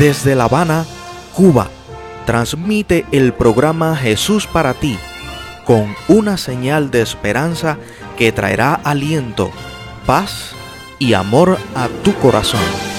Desde La Habana, Cuba, transmite el programa Jesús para ti, con una señal de esperanza que traerá aliento, paz y amor a tu corazón.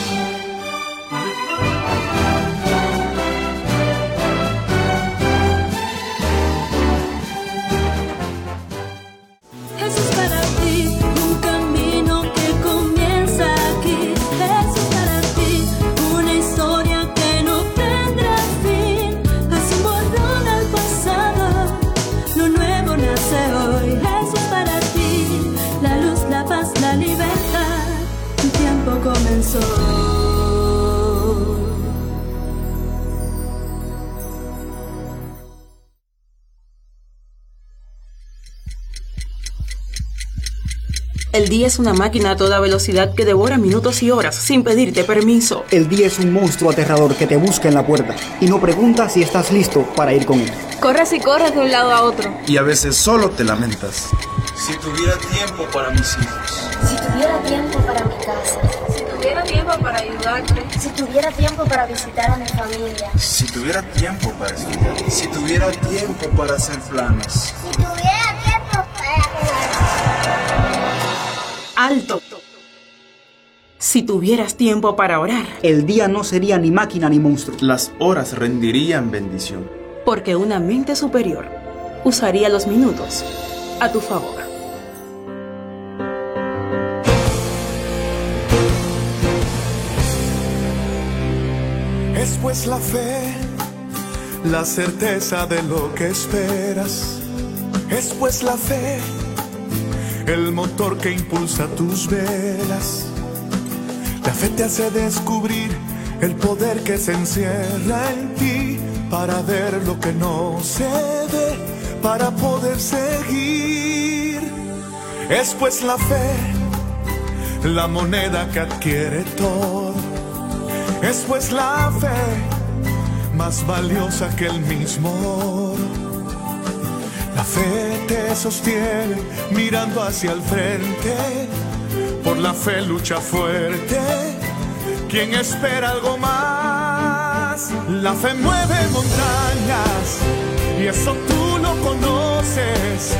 El día es una máquina a toda velocidad que devora minutos y horas sin pedirte permiso. El día es un monstruo aterrador que te busca en la puerta y no pregunta si estás listo para ir con él. Corres y corres de un lado a otro. Y a veces solo te lamentas. Si tuviera tiempo para mis hijos. Si tuviera tiempo para mi casa. Si tuviera tiempo para ayudarte. Si tuviera tiempo para visitar a mi familia. Si tuviera tiempo para estudiar. Si tuviera tiempo para hacer planes. Si tuviera tiempo para jugar. Alto. Si tuvieras tiempo para orar. El día no sería ni máquina ni monstruo. Las horas rendirían bendición. Porque una mente superior usaría los minutos a tu favor. Es pues la fe, la certeza de lo que esperas. Es pues la fe, el motor que impulsa tus velas. La fe te hace descubrir el poder que se encierra en ti para ver lo que no se ve, para poder seguir. Es pues la fe, la moneda que adquiere todo. Es pues la fe más valiosa que el mismo oro. La fe te sostiene mirando hacia el frente. Por la fe lucha fuerte. Quien espera algo más, la fe mueve montañas y eso tú lo conoces.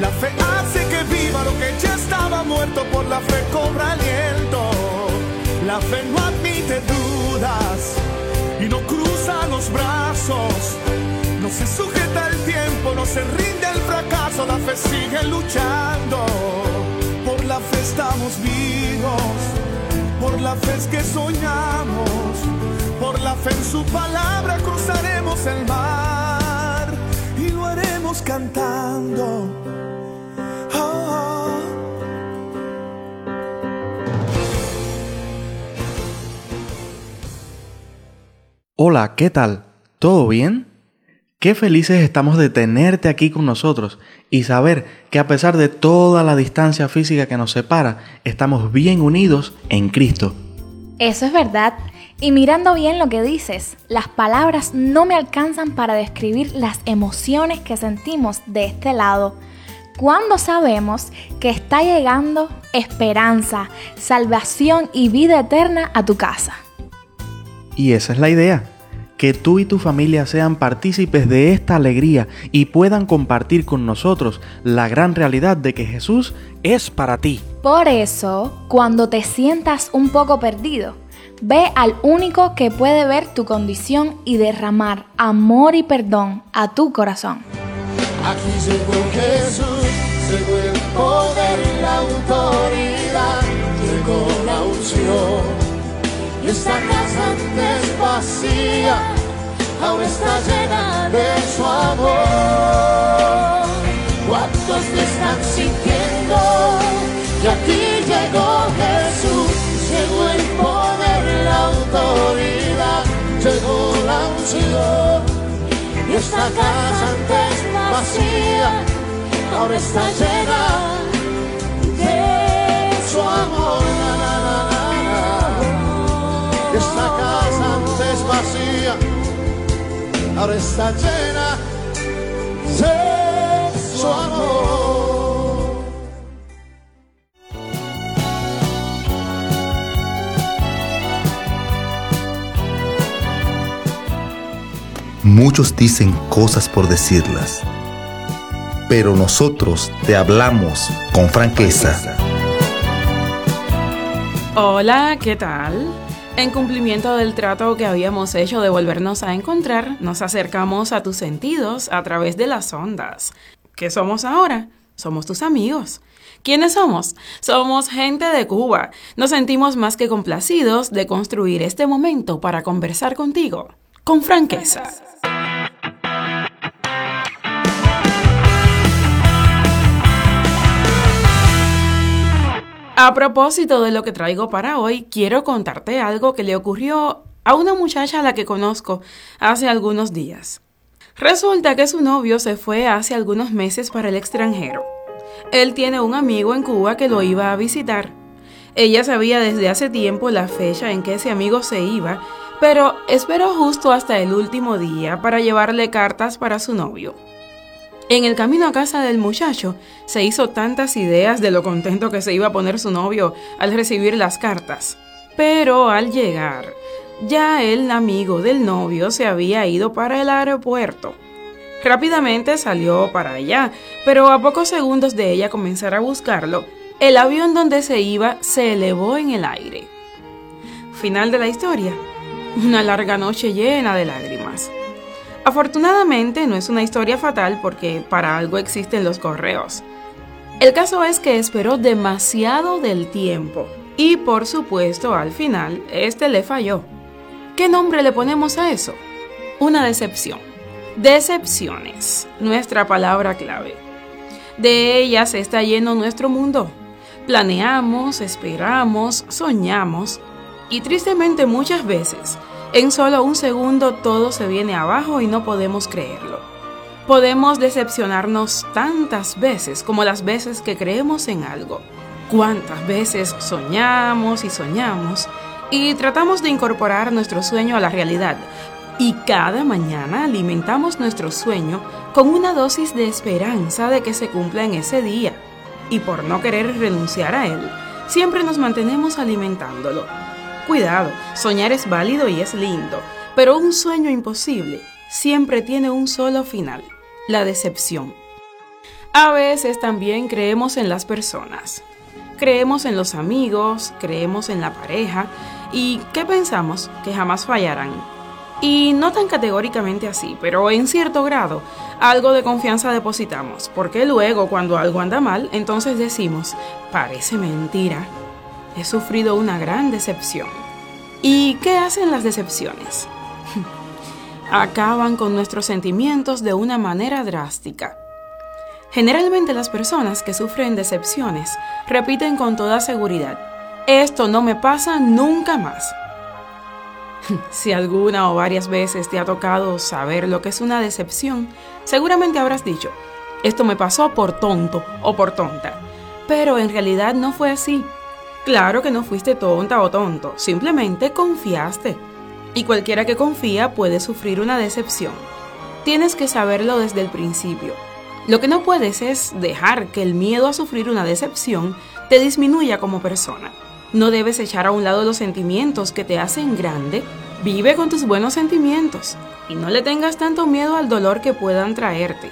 La fe hace que viva lo que ya estaba muerto, por la fe cobra aliento. La fe no admite dudas y no cruza los brazos. Se sujeta el tiempo, no se rinde el fracaso, la fe sigue luchando. Por la fe estamos vivos, por la fe es que soñamos, por la fe en su palabra cruzaremos el mar y lo haremos cantando. Hola, ¿qué tal? ¿Todo bien? Qué felices estamos de tenerte aquí con nosotros y saber que a pesar de toda la distancia física que nos separa, estamos bien unidos en Cristo. Eso es verdad. Y mirando bien lo que dices, las palabras no me alcanzan para describir las emociones que sentimos de este lado. Cuando sabemos que está llegando esperanza, salvación y vida eterna a tu casa. Y esa es la idea, que tú y tu familia sean partícipes de esta alegría y puedan compartir con nosotros la gran realidad de que Jesús es para ti. Por eso, cuando te sientas un poco perdido, ve al único que puede ver tu condición y derramar amor y perdón a tu corazón. Aquí llegó Jesús, llegó el poder y la autoridad, llegó ahora está llena de su amor. ¿Cuántos me están sintiendo? Y aquí llegó Jesús, llegó el poder, la autoridad, llegó la unción. Y esta casa antes vacía, ahora está llena de su amor. Esta casa antes vacía, ahora está llena de su amor. Muchos dicen cosas por decirlas, pero nosotros te hablamos con franqueza. Hola, ¿qué tal? En cumplimiento del trato que habíamos hecho de volvernos a encontrar, nos acercamos a tus sentidos a través de las ondas. ¿Qué somos ahora? Somos tus amigos. ¿Quiénes somos? Somos gente de Cuba. Nos sentimos más que complacidos de construir este momento para conversar contigo con franqueza. A propósito de lo que traigo para hoy, quiero contarte algo que le ocurrió a una muchacha a la que conozco hace algunos días. Resulta que su novio se fue hace algunos meses para el extranjero. Él tiene un amigo en Cuba que lo iba a visitar. Ella sabía desde hace tiempo la fecha en que ese amigo se iba, pero esperó justo hasta el último día para llevarle cartas para su novio. En el camino a casa del muchacho se hizo tantas ideas de lo contento que se iba a poner su novio al recibir las cartas. Pero al llegar, ya el amigo del novio se había ido para el aeropuerto. Rápidamente salió para allá, pero a pocos segundos de ella comenzar a buscarlo, el avión donde se iba se elevó en el aire. Final de la historia. Una larga noche llena de lágrimas. Afortunadamente no es una historia fatal porque para algo existen los correos. El caso es que esperó demasiado del tiempo y por supuesto al final este le falló. ¿Qué nombre le ponemos a eso? Una decepción. Decepciones, nuestra palabra clave. De ellas está lleno nuestro mundo. Planeamos, esperamos, soñamos y tristemente muchas veces en solo un segundo todo se viene abajo y no podemos creerlo. Podemos decepcionarnos tantas veces como las veces que creemos en algo. Cuántas veces soñamos y soñamos y tratamos de incorporar nuestro sueño a la realidad. Y cada mañana alimentamos nuestro sueño con una dosis de esperanza de que se cumpla en ese día. Y por no querer renunciar a él, siempre nos mantenemos alimentándolo Cuidado, soñar es válido y es lindo, pero un sueño imposible siempre tiene un solo final, la decepción. A veces también creemos en las personas. Creemos en los amigos, creemos en la pareja y ¿qué pensamos? Que jamás fallarán. Y no tan categóricamente así, pero en cierto grado, algo de confianza depositamos, porque luego cuando algo anda mal, entonces decimos, parece mentira, he sufrido una gran decepción. ¿Y qué hacen las decepciones? Acaban con nuestros sentimientos de una manera drástica. Generalmente las personas que sufren decepciones repiten con toda seguridad, esto no me pasa nunca más. si alguna o varias veces te ha tocado saber lo que es una decepción, seguramente habrás dicho, esto me pasó por tonto o por tonta. Pero en realidad no fue así. Claro que no fuiste tonta o tonto, simplemente confiaste. Y cualquiera que confía puede sufrir una decepción. Tienes que saberlo desde el principio. Lo que no puedes es dejar que el miedo a sufrir una decepción te disminuya como persona. No debes echar a un lado los sentimientos que te hacen grande. Vive con tus buenos sentimientos y no le tengas tanto miedo al dolor que puedan traerte.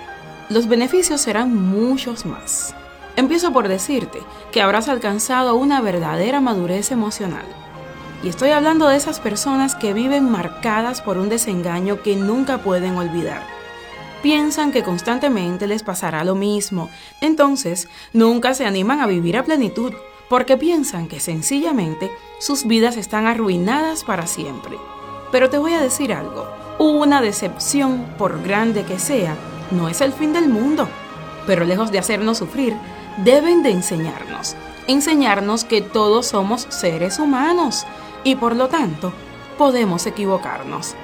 Los beneficios serán muchos más. Empiezo por decirte que habrás alcanzado una verdadera madurez emocional. Y estoy hablando de esas personas que viven marcadas por un desengaño que nunca pueden olvidar. Piensan que constantemente les pasará lo mismo, entonces nunca se animan a vivir a plenitud, porque piensan que sencillamente sus vidas están arruinadas para siempre. Pero te voy a decir algo, una decepción, por grande que sea, no es el fin del mundo, pero lejos de hacernos sufrir, deben de enseñarnos, enseñarnos que todos somos seres humanos y por lo tanto podemos equivocarnos.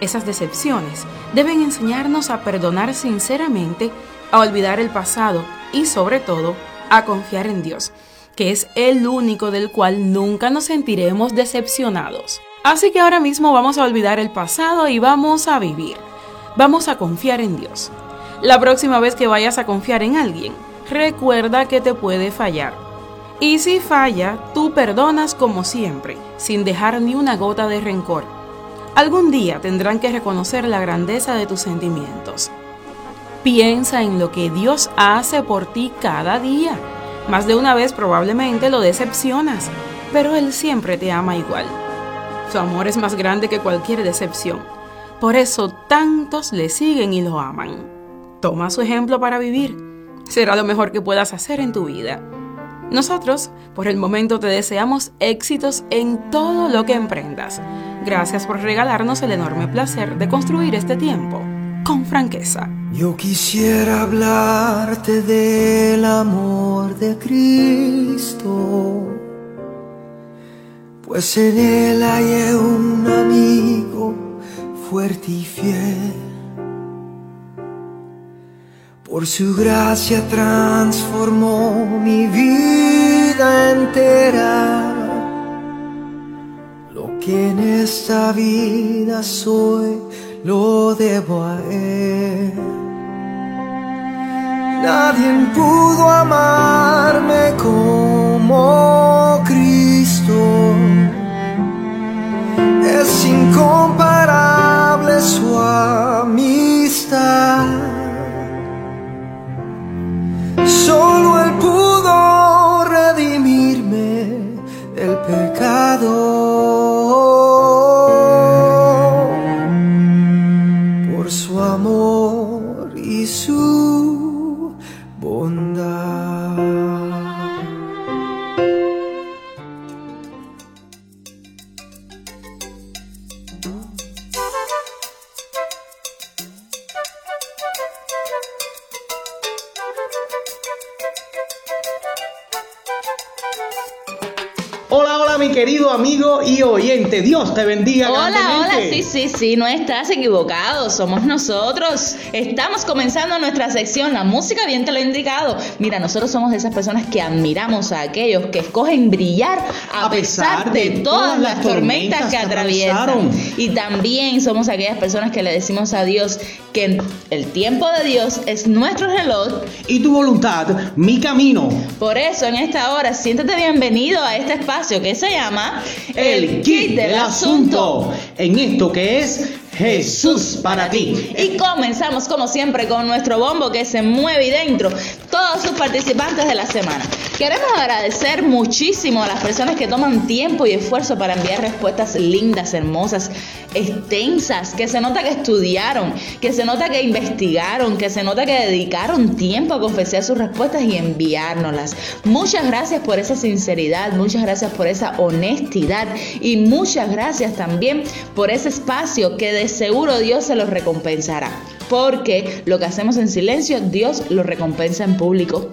Esas decepciones deben enseñarnos a perdonar sinceramente, a olvidar el pasado y sobre todo a confiar en Dios, que es el único del cual nunca nos sentiremos decepcionados. Así que ahora mismo vamos a olvidar el pasado y vamos a vivir. Vamos a confiar en Dios. La próxima vez que vayas a confiar en alguien, recuerda que te puede fallar. Y si falla, tú perdonas como siempre, sin dejar ni una gota de rencor. Algún día tendrán que reconocer la grandeza de tus sentimientos. Piensa en lo que Dios hace por ti cada día. Más de una vez probablemente lo decepcionas, pero Él siempre te ama igual. Su amor es más grande que cualquier decepción. Por eso tantos le siguen y lo aman. Toma su ejemplo para vivir. Será lo mejor que puedas hacer en tu vida. Nosotros, por el momento, te deseamos éxitos en todo lo que emprendas. Gracias por regalarnos el enorme placer de construir este tiempo con franqueza. Yo quisiera hablarte del amor de Cristo, pues en él hay un amigo fuerte y fiel. Por su gracia transformó mi vida entera. Lo que en esta vida soy, lo debo a Él. Nadie pudo amarme como Cristo. Es incomparable su amistad. Solo Él pudo redimirme del pecado amigo y oyente. Dios te bendiga. Hola, grandemente. hola, sí, sí, sí, no estás equivocado, somos nosotros. Estamos comenzando nuestra sección, la música bien te lo he indicado. Mira, nosotros somos de esas personas que admiramos a aquellos que escogen brillar a, pesar, de, todas las tormentas que atraviesan. Y también somos aquellas personas que le decimos a Dios que el tiempo de Dios es nuestro reloj Y tu voluntad, mi camino. Por eso en esta hora siéntete bienvenido a este espacio que se llama El kit del asunto. En esto que es Jesús para ti. Y comenzamos como siempre con nuestro bombo que se mueve y dentro, todos sus participantes de la semana. Queremos agradecer muchísimo a las personas que toman tiempo y esfuerzo para enviar respuestas lindas, hermosas, extensas, que se nota que estudiaron, que se nota que investigaron, que se nota que dedicaron tiempo a confesar sus respuestas y enviárnoslas. Muchas gracias por esa sinceridad, muchas gracias por esa honestidad y muchas gracias también por ese espacio que de seguro Dios se los recompensará. Porque lo que hacemos en silencio, Dios lo recompensa en público.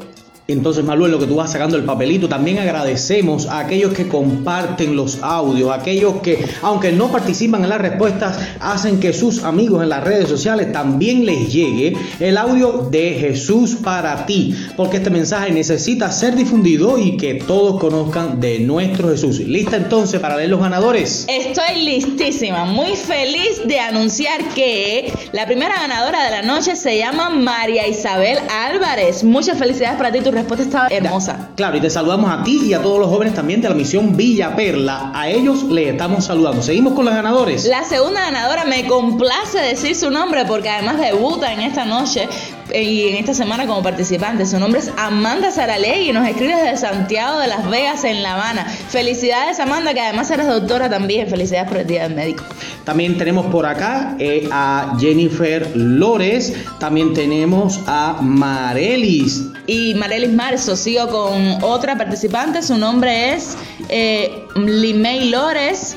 Entonces, Manuel, lo que tú vas sacando el papelito, también agradecemos a aquellos que comparten los audios, aquellos que, aunque no participan en las respuestas, hacen que sus amigos en las redes sociales también les llegue el audio de Jesús para ti, porque este mensaje necesita ser difundido y que todos conozcan de nuestro Jesús. ¿Lista entonces para leer los ganadores? Estoy listísima, muy feliz de anunciar que la primera ganadora de la noche se llama María Isabel Álvarez. Muchas felicidades para ti, tu respuesta estaba hermosa. Claro, y te saludamos a ti y a todos los jóvenes también de la misión Villa Perla. A ellos les estamos saludando. Seguimos con los ganadores. La segunda ganadora me complace decir su nombre porque además debuta en esta noche en esta semana como participante. Su nombre es Amanda Saralegui y nos escribe desde Santiago de Las Vegas en La Habana. Felicidades Amanda, que además eres doctora también. Felicidades por el Día del Médico. También tenemos por acá eh, a Jennifer Lores. También tenemos a Marelis. Y Marelis Marzo, sigo con otra participante. Su nombre es eh, Limey Lores.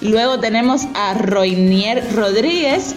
Luego tenemos a Roinier Rodríguez.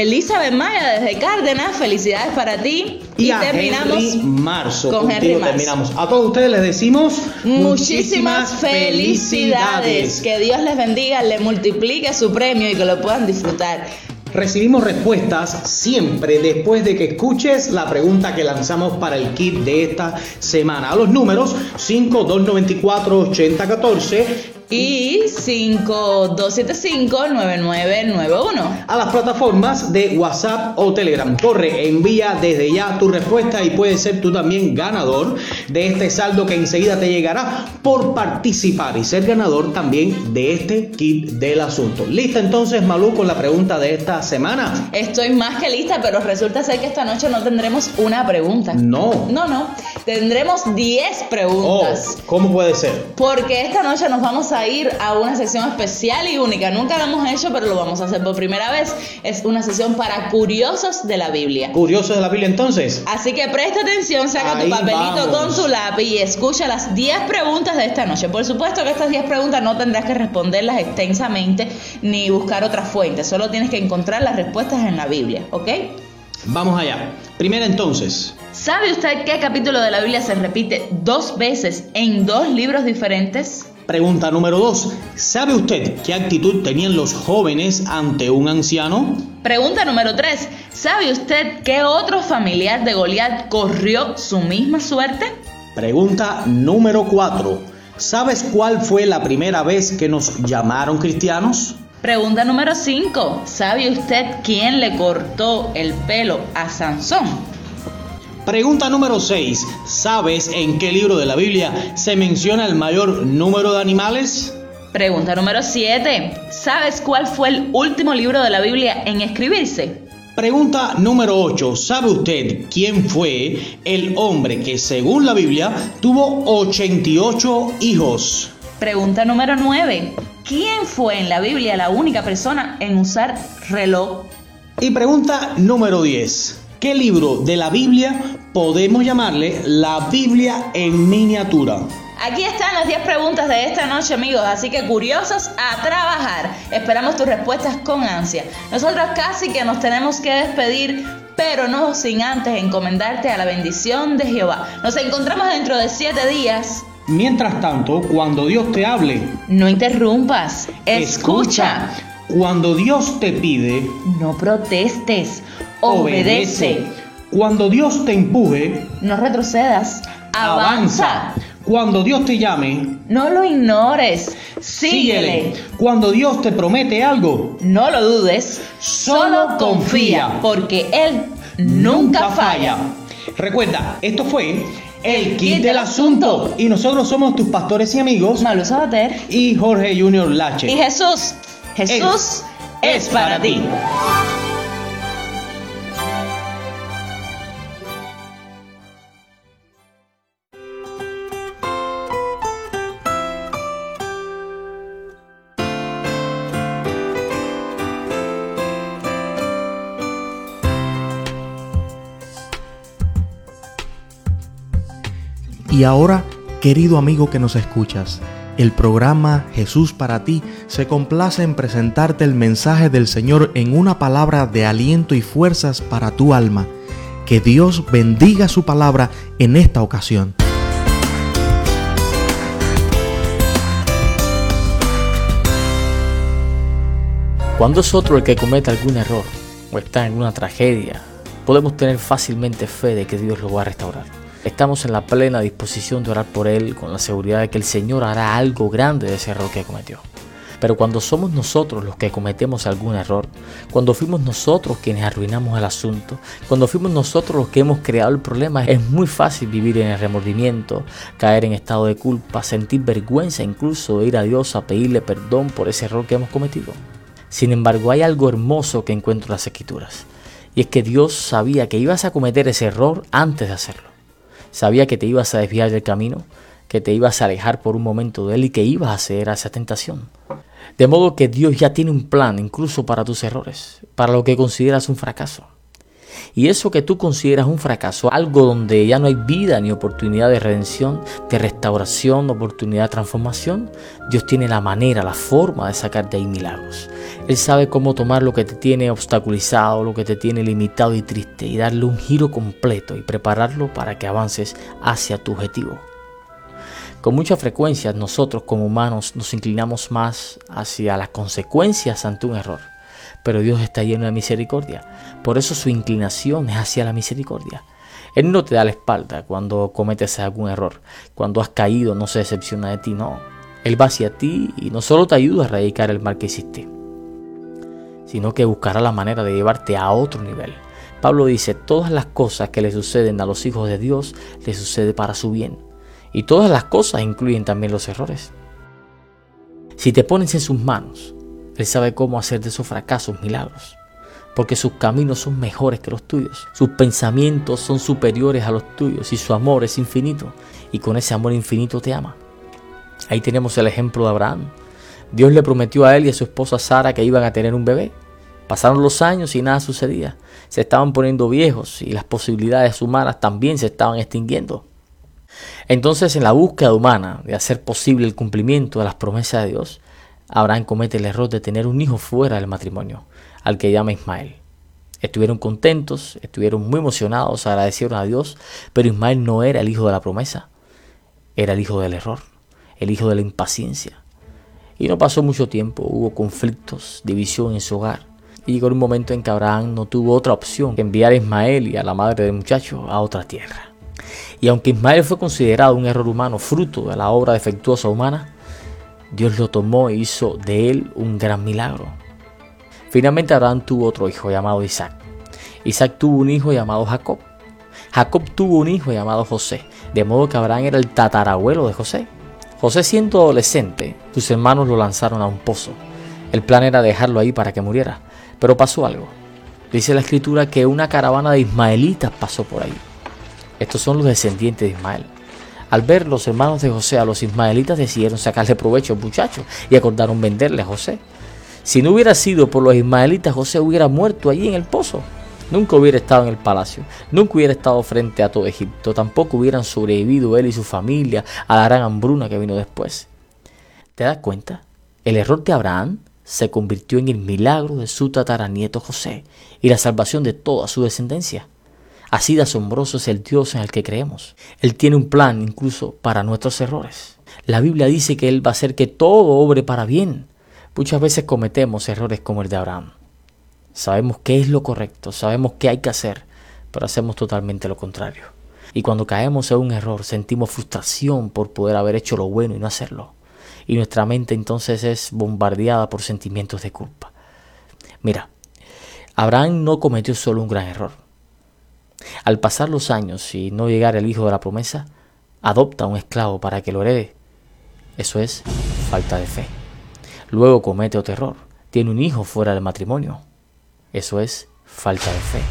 Elizabeth Maya desde Cárdenas, felicidades para ti. Y, a terminamos Henry Marzo. con Henry Marzo. terminamos. A todos ustedes les decimos muchísimas felicidades. Que Dios les bendiga, le multiplique su premio y que lo puedan disfrutar. Recibimos respuestas siempre después de que escuches la pregunta que lanzamos para el kit de esta semana. A los números 5294-8014 y 5275-9991. A las plataformas de WhatsApp o Telegram. Corre, envía desde ya tu respuesta y puedes ser tú también ganador de este saldo que enseguida te llegará por participar y ser ganador también de este kit del asunto. ¿Lista entonces, Malú, con la pregunta de esta semana? Estoy más que lista, pero resulta ser que esta noche no tendremos una pregunta. No. No, no. Tendremos 10 preguntas. Oh, ¿Cómo puede ser? Porque esta noche nos vamos a ir a una sesión especial y única. Nunca lo hemos hecho, pero lo vamos a hacer por primera vez. Es una sesión para curiosos de la Biblia. ¿Curiosos de la Biblia entonces? Así que presta atención, saca Ahí tu papelito vamos. con tu lápiz y escucha las 10 preguntas de esta noche. Por supuesto que estas 10 preguntas no tendrás que responderlas extensamente ni buscar otras fuentes. Solo tienes que encontrar las respuestas en la Biblia, ¿ok? Vamos allá. Primera entonces. ¿Sabe usted qué capítulo de la Biblia se repite dos veces en dos libros diferentes? Pregunta número 2. ¿Sabe usted qué actitud tenían los jóvenes ante un anciano? Pregunta número 3. ¿Sabe usted qué otro familiar de Goliat corrió su misma suerte? Pregunta número 4. ¿Sabes cuál fue la primera vez que nos llamaron cristianos? Pregunta número 5. ¿Sabe usted quién le cortó el pelo a Sansón? Pregunta número 6. ¿Sabes en qué libro de la Biblia se menciona el mayor número de animales? Pregunta número 7. ¿Sabes cuál fue el último libro de la Biblia en escribirse? Pregunta número 8. ¿Sabe usted quién fue el hombre que según la Biblia tuvo 88 hijos? Pregunta número 9. ¿Quién fue en la Biblia la única persona en usar reloj? Y pregunta número 10. ¿Qué libro de la Biblia podemos llamarle la Biblia en miniatura? Aquí están las 10 preguntas de esta noche, amigos, así que curiosos a trabajar. Esperamos tus respuestas con ansia. Nosotros casi que nos tenemos que despedir, pero no sin antes encomendarte a la bendición de Jehová. Nos encontramos dentro de 7 días. Mientras tanto, cuando Dios te hable, No interrumpas, escucha. Cuando Dios te pide, No protestes, obedece. Cuando Dios te empuje, No retrocedas, avanza. Cuando Dios te llame, No lo ignores, síguele. Cuando Dios te promete algo, No lo dudes, solo confía, porque Él nunca falla. Recuerda, esto fue el kit del asunto. Y nosotros somos tus pastores y amigos, Malu Sabater y Jorge Junior Lache. y Jesús. Jesús es para ti. Y ahora, querido amigo que nos escuchas, el programa Jesús para ti se complace en presentarte el mensaje del Señor en una palabra de aliento y fuerzas para tu alma. Que Dios bendiga su palabra en esta ocasión. Cuando es otro el que comete algún error o está en una tragedia, podemos tener fácilmente fe de que Dios lo va a restaurar. Estamos en la plena disposición de orar por Él con la seguridad de que el Señor hará algo grande de ese error que cometió. Pero cuando somos nosotros los que cometemos algún error, cuando fuimos nosotros quienes arruinamos el asunto, cuando fuimos nosotros los que hemos creado el problema, es muy fácil vivir en el remordimiento, caer en estado de culpa, sentir vergüenza incluso de ir a Dios a pedirle perdón por ese error que hemos cometido. Sin embargo, hay algo hermoso que encuentro en las escrituras. Y es que Dios sabía que ibas a cometer ese error antes de hacerlo. Sabía que te ibas a desviar del camino, que te ibas a alejar por un momento de Él y que ibas a ceder a esa tentación. De modo que Dios ya tiene un plan incluso para tus errores, para lo que consideras un fracaso. Y eso que tú consideras un fracaso, algo donde ya no hay vida ni oportunidad de redención, de restauración, oportunidad de transformación, Dios tiene la manera, la forma de sacar de ahí milagros. Él sabe cómo tomar lo que te tiene obstaculizado, lo que te tiene limitado y triste y darle un giro completo y prepararlo para que avances hacia tu objetivo. Con mucha frecuencia nosotros como humanos nos inclinamos más hacia las consecuencias ante un error, pero Dios está lleno de misericordia, por eso su inclinación es hacia la misericordia. Él no te da la espalda cuando cometes algún error, cuando has caído no se decepciona de ti, no. Él va hacia ti y no solo te ayuda a erradicar el mal que hiciste, sino que buscará la manera de llevarte a otro nivel. Pablo dice, todas las cosas que le suceden a los hijos de Dios le sucede para su bien. Y todas las cosas incluyen también los errores. Si te pones en sus manos, Él sabe cómo hacer de esos fracasos milagros. Porque sus caminos son mejores que los tuyos. Sus pensamientos son superiores a los tuyos y su amor es infinito. Y con ese amor infinito te ama. Ahí tenemos el ejemplo de Abraham. Dios le prometió a él y a su esposa Sara que iban a tener un bebé. Pasaron los años y nada sucedía. Se estaban poniendo viejos y las posibilidades humanas también se estaban extinguiendo. Entonces, en la búsqueda humana de hacer posible el cumplimiento de las promesas de Dios, Abraham comete el error de tener un hijo fuera del matrimonio, al que llama Ismael. Estuvieron contentos, estuvieron muy emocionados, agradecieron a Dios, pero Ismael no era el hijo de la promesa, era el hijo del error, el hijo de la impaciencia. Y no pasó mucho tiempo, hubo conflictos, división en su hogar. Y llegó un momento en que Abraham no tuvo otra opción que enviar a Ismael y a la madre del muchacho a otra tierra. Y aunque Ismael fue considerado un error humano fruto de la obra defectuosa humana, Dios lo tomó e hizo de él un gran milagro. Finalmente Abraham tuvo otro hijo llamado Isaac. Isaac tuvo un hijo llamado Jacob. Jacob tuvo un hijo llamado José, de modo que Abraham era el tatarabuelo de José. José siendo adolescente, sus hermanos lo lanzaron a un pozo. El plan era dejarlo ahí para que muriera, pero pasó algo. Dice la escritura que una caravana de ismaelitas pasó por ahí. Estos son los descendientes de Ismael. Al ver los hermanos de José a los ismaelitas decidieron sacarle provecho al muchacho y acordaron venderle a José. Si no hubiera sido por los ismaelitas, José hubiera muerto allí en el pozo. Nunca hubiera estado en el palacio, nunca hubiera estado frente a todo Egipto, tampoco hubieran sobrevivido él y su familia a la gran hambruna que vino después. ¿Te das cuenta? El error de Abraham se convirtió en el milagro de su tataranieto José y la salvación de toda su descendencia. Así de asombroso es el Dios en el que creemos. Él tiene un plan incluso para nuestros errores. La Biblia dice que Él va a hacer que todo obre para bien. Muchas veces cometemos errores como el de Abraham. Sabemos qué es lo correcto, sabemos qué hay que hacer, pero hacemos totalmente lo contrario. Y cuando caemos en un error sentimos frustración por poder haber hecho lo bueno y no hacerlo. Y nuestra mente entonces es bombardeada por sentimientos de culpa. Mira, Abraham no cometió solo un gran error. Al pasar los años y no llegar el hijo de la promesa, adopta a un esclavo para que lo herede. Eso es falta de fe. Luego comete otro error. Tiene un hijo fuera del matrimonio. Eso es falta de fe.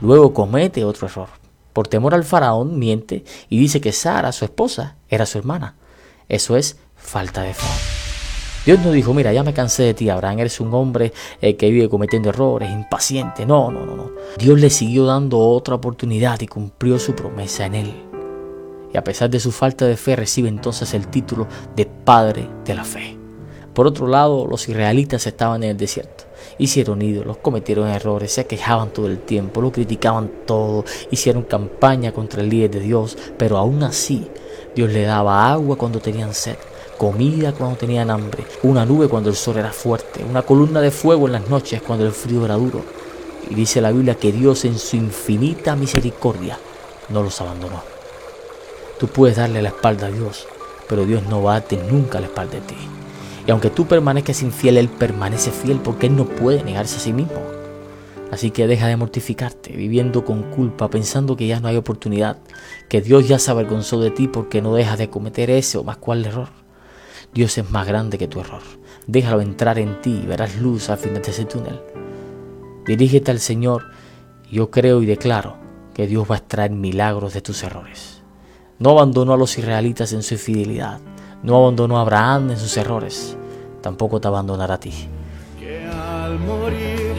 Luego comete otro error. Por temor al faraón miente y dice que Sara, su esposa, era su hermana. Eso es falta de fe. Dios no dijo, mira, ya me cansé de ti, Abraham, eres un hombre eh, que vive cometiendo errores, impaciente. No, no, no, no. Dios le siguió dando otra oportunidad y cumplió su promesa en él. Y a pesar de su falta de fe, recibe entonces el título de Padre de la Fe. Por otro lado, los israelitas estaban en el desierto. Hicieron ídolos, cometieron errores, se quejaban todo el tiempo, lo criticaban todo, hicieron campaña contra el líder de Dios, pero aún así Dios le daba agua cuando tenían sed comida cuando tenían hambre, una nube cuando el sol era fuerte, una columna de fuego en las noches cuando el frío era duro. Y dice la Biblia que Dios en su infinita misericordia no los abandonó. Tú puedes darle la espalda a Dios, pero Dios no va a darte nunca la espalda de ti. Y aunque tú permanezcas infiel, Él permanece fiel porque Él no puede negarse a sí mismo. Así que deja de mortificarte, viviendo con culpa, pensando que ya no hay oportunidad, que Dios ya se avergonzó de ti porque no dejas de cometer ese o más cual error. Dios es más grande que tu error. Déjalo entrar en ti y verás luz al final de ese túnel. Dirígete al Señor yo creo y declaro que Dios va a extraer milagros de tus errores. No abandonó a los israelitas en su infidelidad. No abandonó a Abraham en sus errores. Tampoco te abandonará a ti. Que al morir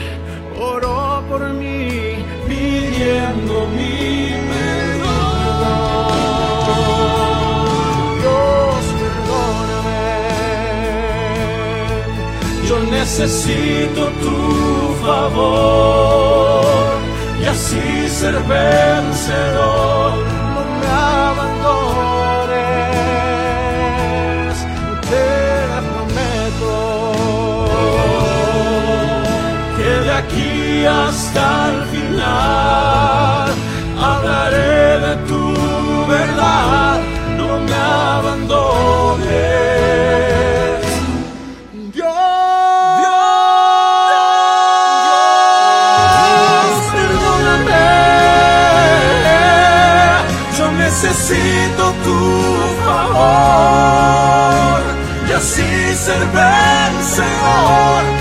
oró por mí pidiendo mi necesito tu favor y así ser vencedor. No me abandones, te prometo que de aquí hasta el final hablaré de tu verdad. No me abandones necesito tu favor y así ser vencedor.